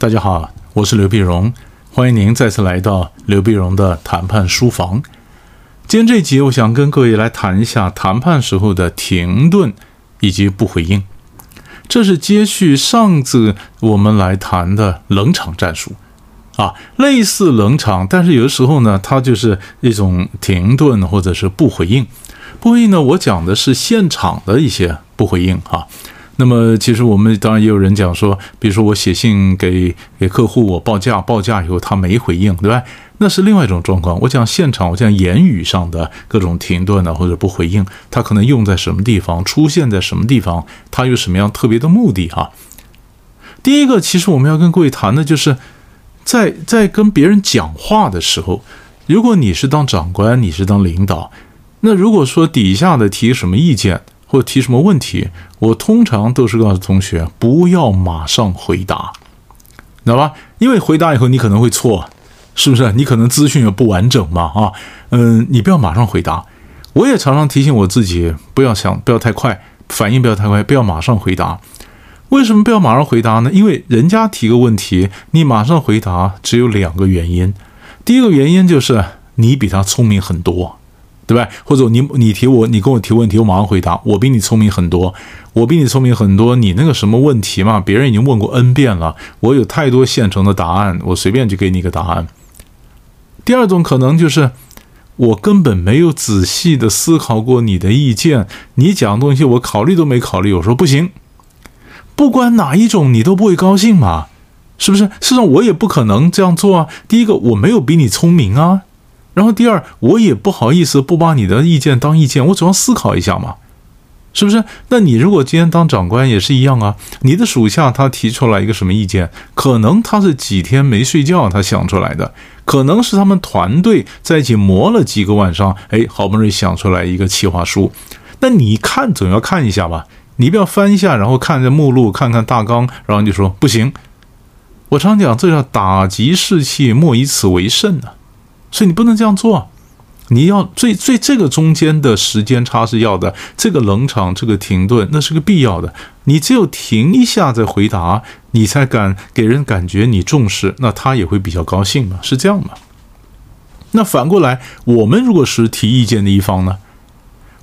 大家好，我是刘碧荣，欢迎您再次来到刘碧荣的谈判书房。今天这集，我想跟各位来谈一下谈判时候的停顿以及不回应。这是接续上次我们来谈的冷场战术啊，类似冷场，但是有的时候呢，它就是一种停顿或者是不回应。不回应呢，我讲的是现场的一些不回应哈。那么，其实我们当然也有人讲说，比如说我写信给给客户，我报价，报价以后他没回应，对吧？那是另外一种状况。我讲现场，我讲言语上的各种停顿呢，或者不回应，他可能用在什么地方，出现在什么地方，他有什么样特别的目的哈？第一个，其实我们要跟各位谈的就是，在在跟别人讲话的时候，如果你是当长官，你是当领导，那如果说底下的提什么意见，或提什么问题，我通常都是告诉同学不要马上回答，知道吧？因为回答以后你可能会错，是不是？你可能资讯也不完整嘛，啊，嗯，你不要马上回答。我也常常提醒我自己，不要想，不要太快，反应不要太快，不要马上回答。为什么不要马上回答呢？因为人家提个问题，你马上回答，只有两个原因。第一个原因就是你比他聪明很多。对吧？或者你你提我，你跟我提问题，我马上回答。我比你聪明很多，我比你聪明很多。你那个什么问题嘛？别人已经问过 N 遍了，我有太多现成的答案，我随便就给你一个答案。第二种可能就是我根本没有仔细的思考过你的意见，你讲的东西我考虑都没考虑，我说不行。不管哪一种，你都不会高兴嘛？是不是？事实上我也不可能这样做啊。第一个，我没有比你聪明啊。然后第二，我也不好意思不把你的意见当意见，我总要思考一下嘛，是不是？那你如果今天当长官也是一样啊，你的属下他提出来一个什么意见，可能他是几天没睡觉他想出来的，可能是他们团队在一起磨了几个晚上，哎，好不容易想出来一个企划书，那你看总要看一下吧，你不要翻一下，然后看着目录，看看大纲，然后就说不行。我常讲，这叫打击士气，莫以此为甚呢。所以你不能这样做，你要最最这个中间的时间差是要的，这个冷场，这个停顿，那是个必要的。你只有停一下再回答，你才敢给人感觉你重视，那他也会比较高兴嘛，是这样吗？那反过来，我们如果是提意见的一方呢？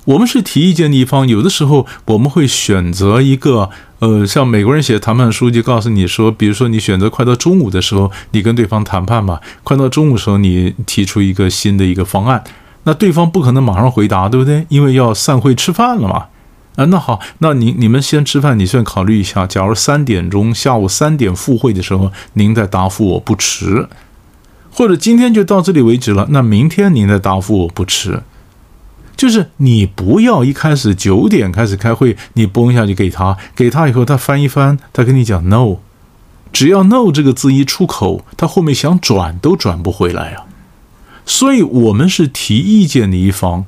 我们是提意见的一方，有的时候我们会选择一个，呃，像美国人写谈判书就告诉你说，比如说你选择快到中午的时候，你跟对方谈判嘛，快到中午时候你提出一个新的一个方案，那对方不可能马上回答，对不对？因为要散会吃饭了嘛。啊，那好，那您你们先吃饭，你先考虑一下，假如三点钟下午三点复会的时候，您再答复我不迟，或者今天就到这里为止了，那明天您再答复我不迟。就是你不要一开始九点开始开会，你嘣一下就给他，给他以后他翻一翻，他跟你讲 no，只要 no 这个字一出口，他后面想转都转不回来啊。所以我们是提意见的一方，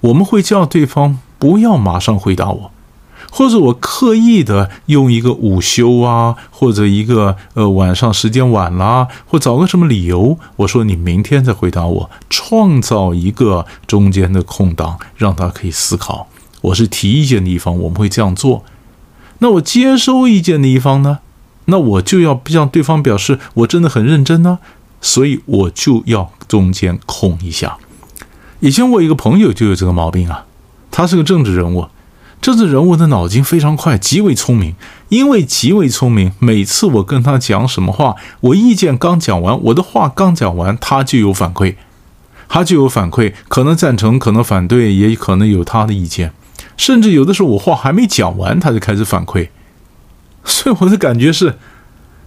我们会叫对方不要马上回答我。或者我刻意的用一个午休啊，或者一个呃晚上时间晚啦，或找个什么理由，我说你明天再回答我，创造一个中间的空档，让他可以思考。我是提意见的一方，我们会这样做。那我接收意见的一方呢？那我就要向对方表示我真的很认真呢，所以我就要中间空一下。以前我一个朋友就有这个毛病啊，他是个政治人物。这次人物的脑筋非常快，极为聪明。因为极为聪明，每次我跟他讲什么话，我意见刚讲完，我的话刚讲完，他就有反馈，他就有反馈，可能赞成，可能反对，也可能有他的意见。甚至有的时候我话还没讲完，他就开始反馈。所以我的感觉是，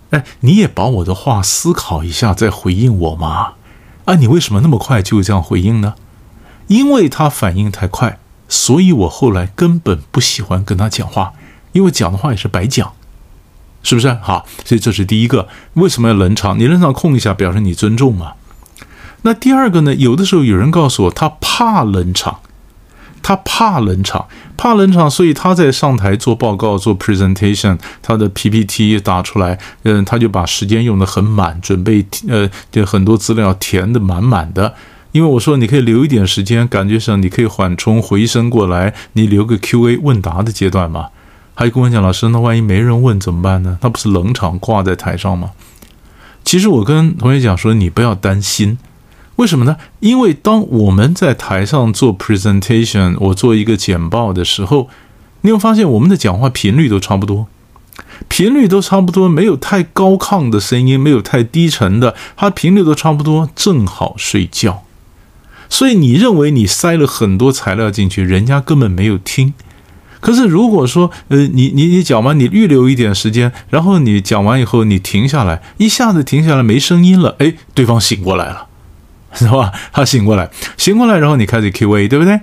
哎，你也把我的话思考一下再回应我嘛？啊，你为什么那么快就这样回应呢？因为他反应太快。所以我后来根本不喜欢跟他讲话，因为讲的话也是白讲，是不是？好，所以这是第一个，为什么要冷场？你冷场空一下，表示你尊重嘛。那第二个呢？有的时候有人告诉我，他怕冷场，他怕冷场，怕冷场，所以他在上台做报告、做 presentation，他的 PPT 打出来，嗯，他就把时间用的很满，准备呃，就很多资料填的满满的。因为我说你可以留一点时间，感觉上你可以缓冲回声过来，你留个 Q&A 问答的阶段嘛。还有跟我讲，老师，那万一没人问怎么办呢？那不是冷场挂在台上吗？其实我跟同学讲说，你不要担心，为什么呢？因为当我们在台上做 presentation，我做一个简报的时候，你会发现我们的讲话频率都差不多。频率都差不多，没有太高亢的声音，没有太低沉的，它频率都差不多，正好睡觉。所以你认为你塞了很多材料进去，人家根本没有听。可是如果说，呃，你你你讲完，你预留一点时间，然后你讲完以后，你停下来，一下子停下来没声音了，哎，对方醒过来了，是吧？他醒过来，醒过来，然后你开始 Q&A，对不对？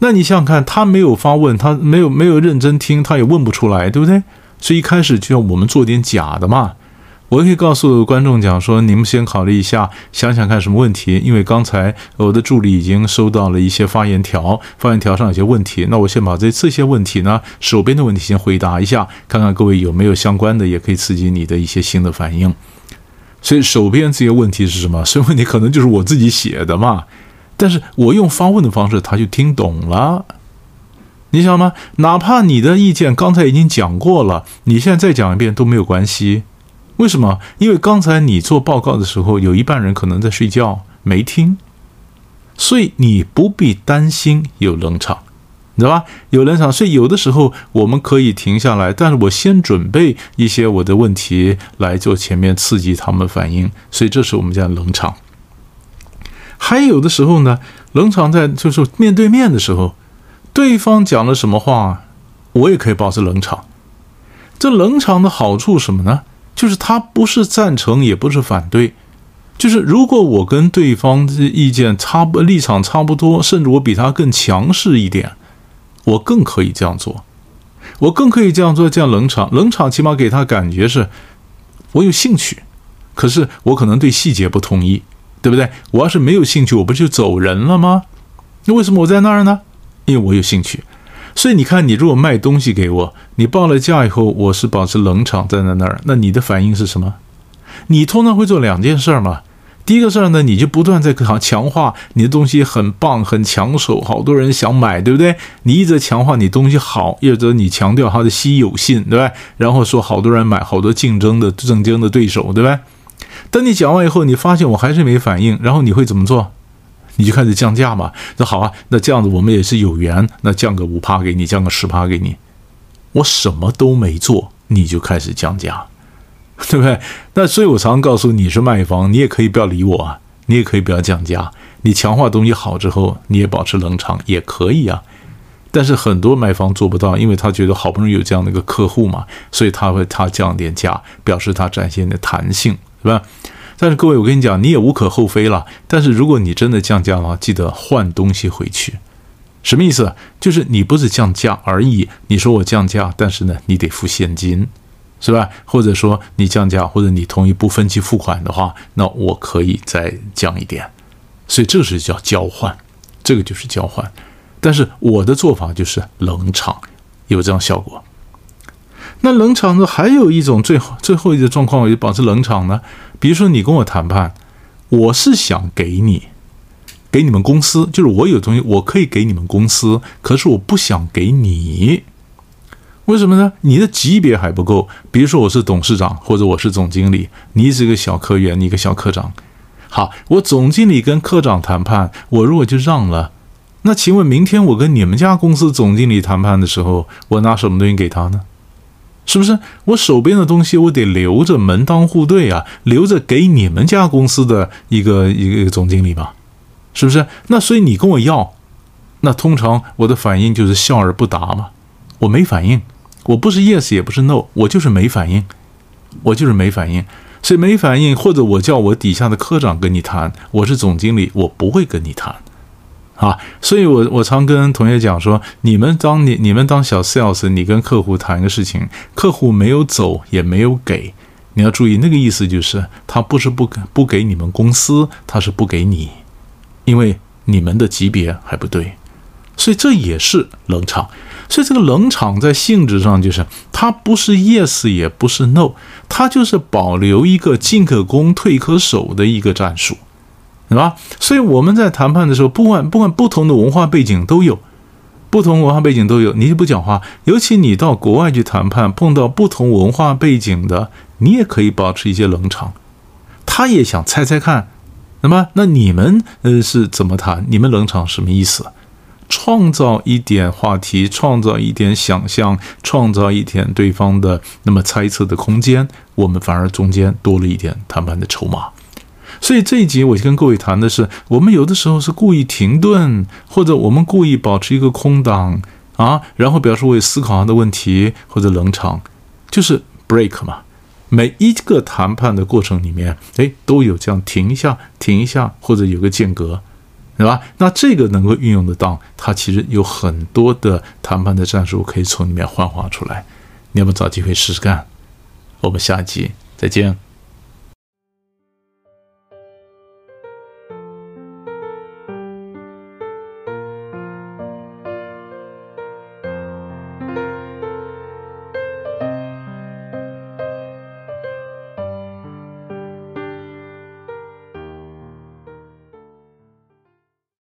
那你想想看，他没有发问，他没有没有认真听，他也问不出来，对不对？所以一开始就要我们做点假的嘛。我可以告诉观众讲说，你们先考虑一下，想想看什么问题。因为刚才我的助理已经收到了一些发言条，发言条上有些问题，那我先把这这些问题呢，手边的问题先回答一下，看看各位有没有相关的，也可以刺激你的一些新的反应。所以手边这些问题是什么？所以问题可能就是我自己写的嘛，但是我用发问的方式，他就听懂了。你想吗？哪怕你的意见刚才已经讲过了，你现在再讲一遍都没有关系。为什么？因为刚才你做报告的时候，有一半人可能在睡觉没听，所以你不必担心有冷场，你知道吧？有冷场，所以有的时候我们可以停下来，但是我先准备一些我的问题来做前面刺激他们反应，所以这是我们叫冷场。还有的时候呢，冷场在就是面对面的时候。对方讲了什么话，我也可以保持冷场。这冷场的好处什么呢？就是他不是赞成，也不是反对。就是如果我跟对方的意见差不立场差不多，甚至我比他更强势一点，我更可以这样做。我更可以这样做，这样冷场。冷场起码给他感觉是，我有兴趣，可是我可能对细节不同意，对不对？我要是没有兴趣，我不就走人了吗？那为什么我在那儿呢？因为我有兴趣，所以你看，你如果卖东西给我，你报了价以后，我是保持冷场站在那儿，那你的反应是什么？你通常会做两件事嘛。第一个事儿呢，你就不断在强强化你的东西很棒、很抢手，好多人想买，对不对？你一直强化你东西好，一直你强调它的稀有性，对吧？然后说好多人买，好多竞争的竞争的对手，对吧？等你讲完以后，你发现我还是没反应，然后你会怎么做？你就开始降价嘛？那好啊，那这样子我们也是有缘，那降个五趴给你，降个十趴给你。我什么都没做，你就开始降价，对不对？那所以我常常告诉你是卖方，你也可以不要理我啊，你也可以不要降价。你强化东西好之后，你也保持冷场也可以啊。但是很多卖方做不到，因为他觉得好不容易有这样的一个客户嘛，所以他会他降点价，表示他展现的弹性，是吧？但是各位，我跟你讲，你也无可厚非了。但是如果你真的降价的话，记得换东西回去。什么意思？就是你不是降价而已。你说我降价，但是呢，你得付现金，是吧？或者说你降价，或者你同意不分期付款的话，那我可以再降一点。所以这是叫交换，这个就是交换。但是我的做法就是冷场，有这样效果。那冷场呢？还有一种最后最后一个状况，我就保持冷场呢。比如说，你跟我谈判，我是想给你，给你们公司，就是我有东西，我可以给你们公司，可是我不想给你，为什么呢？你的级别还不够。比如说，我是董事长或者我是总经理，你是一个小科员，你一个小科长。好，我总经理跟科长谈判，我如果就让了，那请问明天我跟你们家公司总经理谈判的时候，我拿什么东西给他呢？是不是？我手边的东西我得留着门当户对啊，留着给你们家公司的一个一个总经理吧，是不是？那所以你跟我要，那通常我的反应就是笑而不答嘛，我没反应，我不是 yes 也不是 no，我就是没反应，我就是没反应，所以没反应，或者我叫我底下的科长跟你谈，我是总经理，我不会跟你谈。啊，所以我我常跟同学讲说，你们当你你们当小 sales，你跟客户谈一个事情，客户没有走也没有给，你要注意那个意思就是他不是不不给你们公司，他是不给你，因为你们的级别还不对，所以这也是冷场。所以这个冷场在性质上就是它不是 yes 也不是 no，它就是保留一个进可攻退可守的一个战术。是吧？所以我们在谈判的时候，不管不管不同的文化背景都有，不同文化背景都有，你就不讲话。尤其你到国外去谈判，碰到不同文化背景的，你也可以保持一些冷场。他也想猜猜看。那么，那你们呃是怎么谈？你们冷场什么意思？创造一点话题，创造一点想象，创造一点对方的那么猜测的空间，我们反而中间多了一点谈判的筹码。所以这一集我就跟各位谈的是，我们有的时候是故意停顿，或者我们故意保持一个空档啊，然后表示我有思考他的问题，或者冷场，就是 break 嘛。每一个谈判的过程里面，哎，都有这样停一下、停一下，或者有个间隔，对吧？那这个能够运用得当，它其实有很多的谈判的战术可以从里面幻化出来。你要不找机会试试看？我们下一集再见。